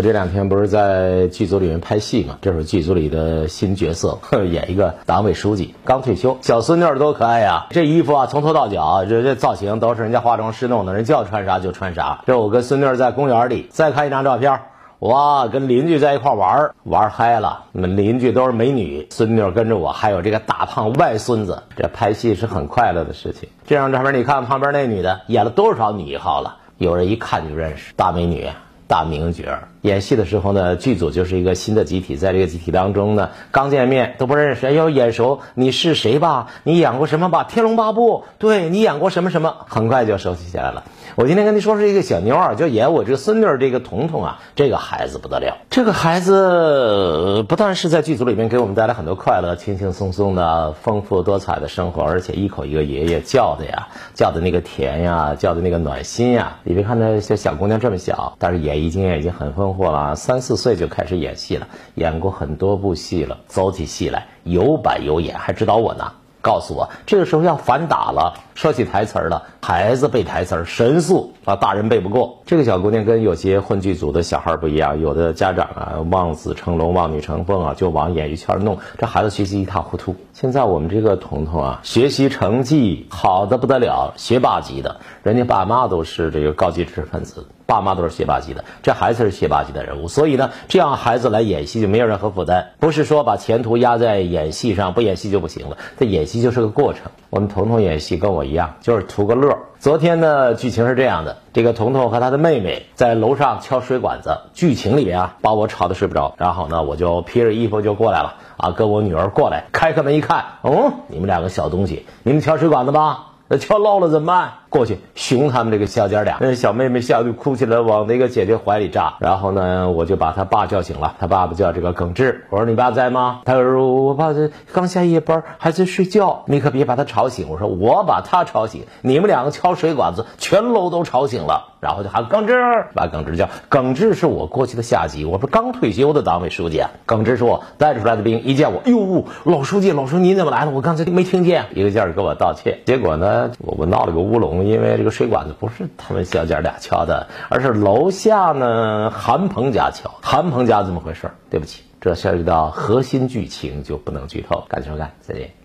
我这两天不是在剧组里面拍戏嘛？这是剧组里的新角色，演一个党委书记，刚退休，小孙女儿多可爱呀！这衣服啊，从头到脚，这这造型都是人家化妆师弄的，人叫穿啥就穿啥。这我跟孙女儿在公园里，再看一张照片，哇，跟邻居在一块玩，玩嗨了。那么邻居都是美女，孙女儿跟着我，还有这个大胖外孙子，这拍戏是很快乐的事情。这张照片你看，旁边那女的演了多少女一号了？有人一看就认识，大美女。大名角演戏的时候呢，剧组就是一个新的集体，在这个集体当中呢，刚见面都不认识，哎呦眼熟，你是谁吧？你演过什么吧？《天龙八部》对你演过什么什么？很快就熟悉起来了。我今天跟你说是一个小妞儿，就演我这个孙女儿，这个彤彤啊，这个孩子不得了。这个孩子不但是在剧组里面给我们带来很多快乐、轻轻松松的、丰富多彩的生活，而且一口一个爷爷叫的呀，叫的那个甜呀，叫的那个暖心呀。你别看那些小姑娘这么小，但是演艺经验已经很丰富过了，三四岁就开始演戏了，演过很多部戏了，走起戏来有板有眼，还指导我呢。告诉我，这个时候要反打了，说起台词了，孩子背台词神速啊，大人背不过。这个小姑娘跟有些混剧组的小孩不一样，有的家长啊望子成龙、望女成凤啊，就往演艺圈弄，这孩子学习一塌糊涂。现在我们这个彤彤啊，学习成绩好的不得了，学霸级的，人家爸妈都是这个高级知识分子。爸妈都是学霸级的，这孩子是学霸级的人物，所以呢，这样孩子来演戏就没有任何负担，不是说把前途压在演戏上，不演戏就不行了。他演戏就是个过程。我们彤彤演戏跟我一样，就是图个乐。昨天的，剧情是这样的：这个彤彤和他的妹妹在楼上敲水管子，剧情里面啊，把我吵得睡不着。然后呢，我就披着衣服就过来了啊，跟我女儿过来，开开门一看，哦，你们两个小东西，你们敲水管子吧？那敲漏了怎么办？过去熊他们这个小姐俩，那小妹妹吓得哭起来，往那个姐姐怀里扎。然后呢，我就把他爸叫醒了，他爸爸叫这个耿志。我说你爸在吗？他说我爸在刚下夜班，还在睡觉，你可别把他吵醒。我说我把他吵醒，你们两个敲水管子，全楼都吵醒了。然后就喊耿直，把耿直叫。耿直是我过去的下级，我不是刚退休的党委书记啊。耿直是我带出来的兵，一见我，哟，老书记，老书记您怎么来了？我刚才没听见，一个劲儿给我道歉。结果呢，我我闹了个乌龙。因为这个水管子不是他们小姐俩敲的，而是楼下呢韩鹏家敲。韩鹏家怎么回事？对不起，这涉及到核心剧情，就不能剧透。感谢收看，再见。